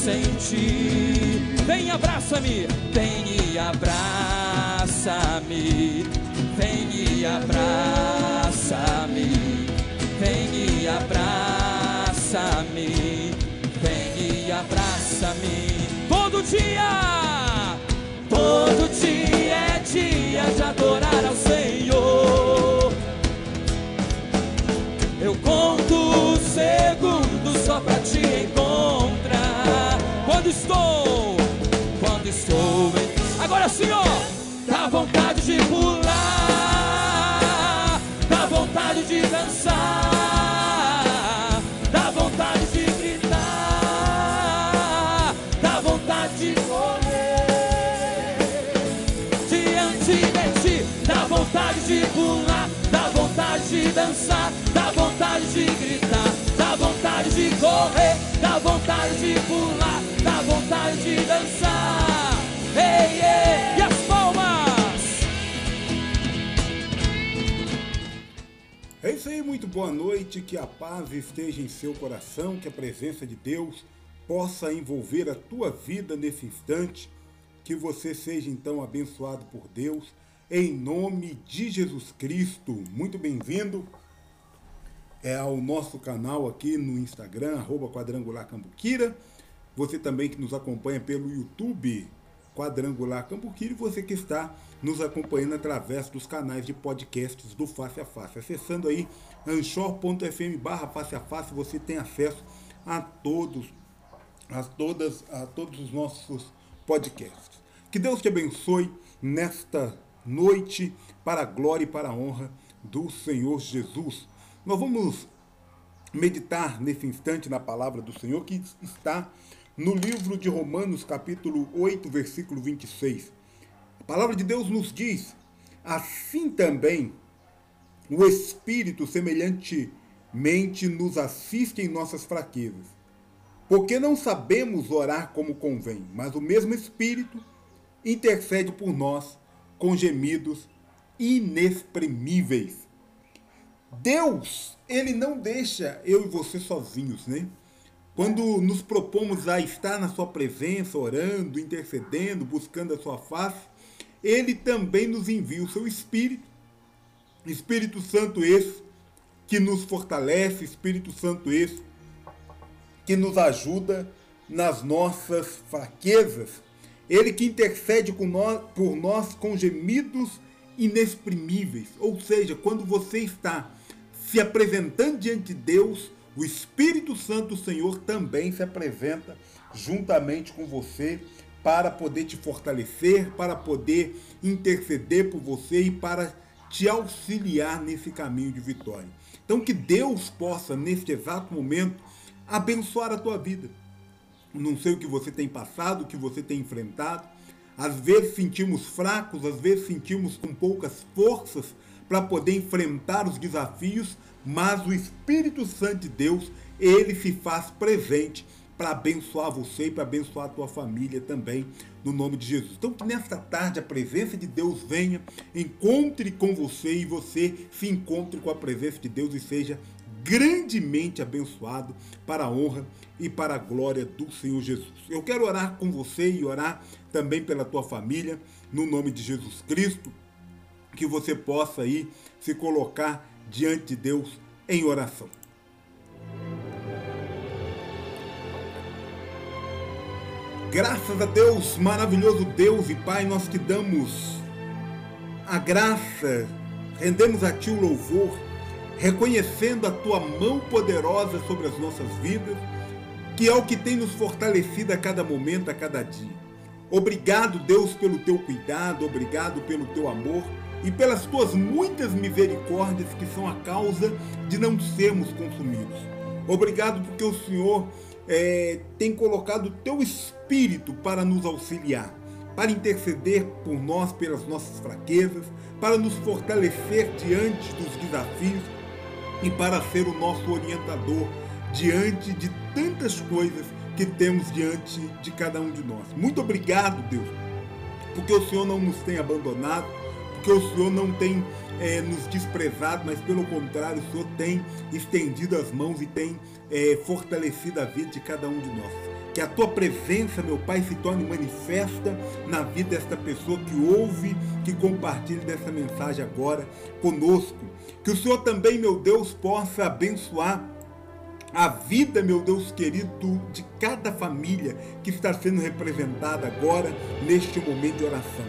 sem ti. Vem e abraça-me, vem e abraça-me, vem e abraça-me, vem e abraça-me, vem e abraça-me. Todo dia, dançar, dá vontade de gritar, dá vontade de correr, dá vontade de pular, dá vontade de dançar. Ei, ei, e as palmas! É isso aí, muito boa noite, que a paz esteja em seu coração, que a presença de Deus possa envolver a tua vida nesse instante, que você seja então abençoado por Deus, em nome de Jesus Cristo. Muito bem-vindo é, ao nosso canal aqui no Instagram, arroba Quadrangular Cambuquira. Você também que nos acompanha pelo YouTube, Quadrangular Cambuquira, e você que está nos acompanhando através dos canais de podcasts do Face a Face. Acessando aí anchor.fm barra face a face, você tem acesso a todos, a todas, a todos os nossos podcasts. Que Deus te abençoe nesta noite para a glória e para a honra do Senhor Jesus. Nós vamos meditar nesse instante na palavra do Senhor que está no livro de Romanos, capítulo 8, versículo 26. A palavra de Deus nos diz: assim também o Espírito semelhantemente nos assiste em nossas fraquezas. Porque não sabemos orar como convém, mas o mesmo Espírito intercede por nós com gemidos inexprimíveis. Deus, ele não deixa eu e você sozinhos, né? Quando nos propomos a estar na sua presença, orando, intercedendo, buscando a sua face, ele também nos envia o seu Espírito. Espírito Santo esse que nos fortalece, Espírito Santo esse que nos ajuda nas nossas fraquezas. Ele que intercede nós, por nós com gemidos inexprimíveis. Ou seja, quando você está se apresentando diante de Deus, o Espírito Santo do Senhor também se apresenta juntamente com você para poder te fortalecer, para poder interceder por você e para te auxiliar nesse caminho de vitória. Então que Deus possa, neste exato momento, abençoar a tua vida. Não sei o que você tem passado, o que você tem enfrentado. Às vezes sentimos fracos, às vezes sentimos com poucas forças para poder enfrentar os desafios, mas o Espírito Santo de Deus, ele se faz presente para abençoar você e para abençoar a tua família também, no nome de Jesus. Então, que nesta tarde a presença de Deus venha, encontre com você e você se encontre com a presença de Deus e seja grandemente abençoado para a honra e para a glória do Senhor Jesus. Eu quero orar com você e orar também pela tua família, no nome de Jesus Cristo, que você possa aí se colocar diante de Deus em oração. Graças a Deus, maravilhoso Deus e Pai, nós te damos a graça, rendemos a Ti o louvor, reconhecendo a Tua mão poderosa sobre as nossas vidas, que é o que tem nos fortalecido a cada momento, a cada dia. Obrigado, Deus, pelo Teu cuidado, obrigado pelo Teu amor e pelas Tuas muitas misericórdias que são a causa de não sermos consumidos. Obrigado porque o Senhor é, tem colocado o Teu Espírito para nos auxiliar, para interceder por nós pelas nossas fraquezas, para nos fortalecer diante dos desafios e para ser o nosso orientador diante de tantas coisas que temos diante de cada um de nós. Muito obrigado, Deus, porque o Senhor não nos tem abandonado, porque o Senhor não tem é, nos desprezado, mas pelo contrário, o Senhor tem estendido as mãos e tem é, fortalecido a vida de cada um de nós. Que a tua presença, meu Pai, se torne manifesta na vida desta pessoa que ouve, que compartilha dessa mensagem agora conosco. Que o Senhor também, meu Deus, possa abençoar a vida, meu Deus querido, de cada família que está sendo representada agora neste momento de oração.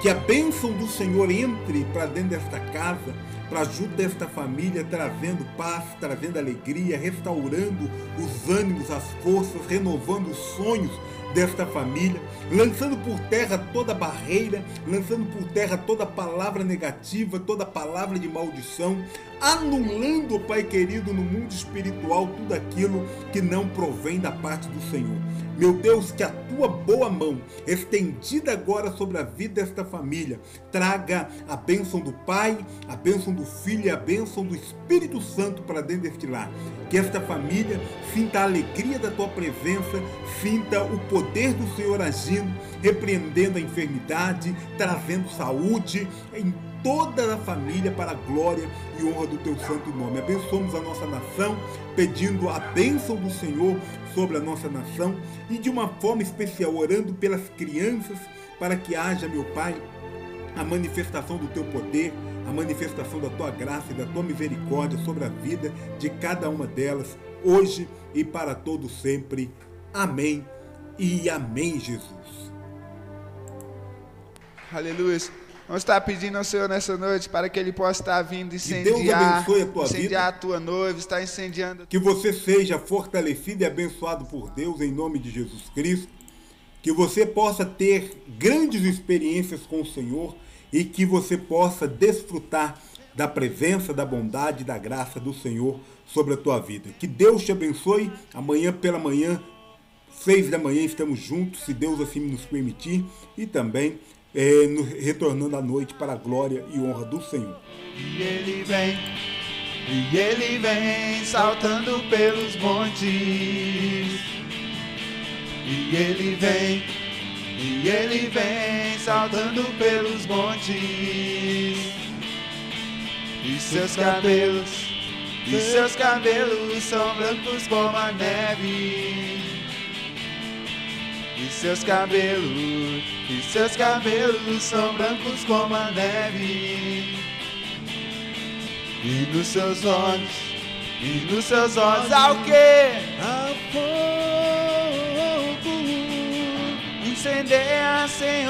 Que a bênção do Senhor entre para dentro desta casa, para ajuda desta família, trazendo paz, trazendo alegria, restaurando os ânimos, as forças, renovando os sonhos desta família, lançando por terra toda barreira, lançando por terra toda palavra negativa, toda palavra de maldição, anulando, Pai querido, no mundo espiritual tudo aquilo que não provém da parte do Senhor. Meu Deus, que a tua boa mão, estendida agora sobre a vida desta família, traga a bênção do Pai, a bênção do Filho e a bênção do Espírito Santo para dentro deste lar. Que esta família sinta a alegria da tua presença, sinta o poder do Senhor agindo, repreendendo a enfermidade, trazendo saúde em toda a família para a glória e honra do teu santo nome. Abençoamos a nossa nação, pedindo a bênção do Senhor sobre a nossa nação e de uma forma especial orando pelas crianças para que haja, meu Pai, a manifestação do teu poder, a manifestação da tua graça e da tua misericórdia sobre a vida de cada uma delas, hoje e para todo sempre. Amém e amém, Jesus. Aleluia. Vamos estar pedindo ao Senhor nessa noite para que Ele possa estar vindo incendiar, a tua incendiar vida. a tua noiva, estar incendiando. Que você seja fortalecido e abençoado por Deus em nome de Jesus Cristo. Que você possa ter grandes experiências com o Senhor e que você possa desfrutar da presença, da bondade e da graça do Senhor sobre a tua vida. Que Deus te abençoe. Amanhã pela manhã, seis da manhã, estamos juntos, se Deus assim nos permitir. E também é, retornando à noite para a glória e honra do Senhor. E ele vem, e ele vem saltando pelos montes. E ele vem, e ele vem saltando pelos montes. E seus cabelos, e seus cabelos são brancos como a neve. E seus cabelos, e seus cabelos são brancos como a neve. E nos seus olhos, e nos seus olhos há o quê? Incendeia, Senhor.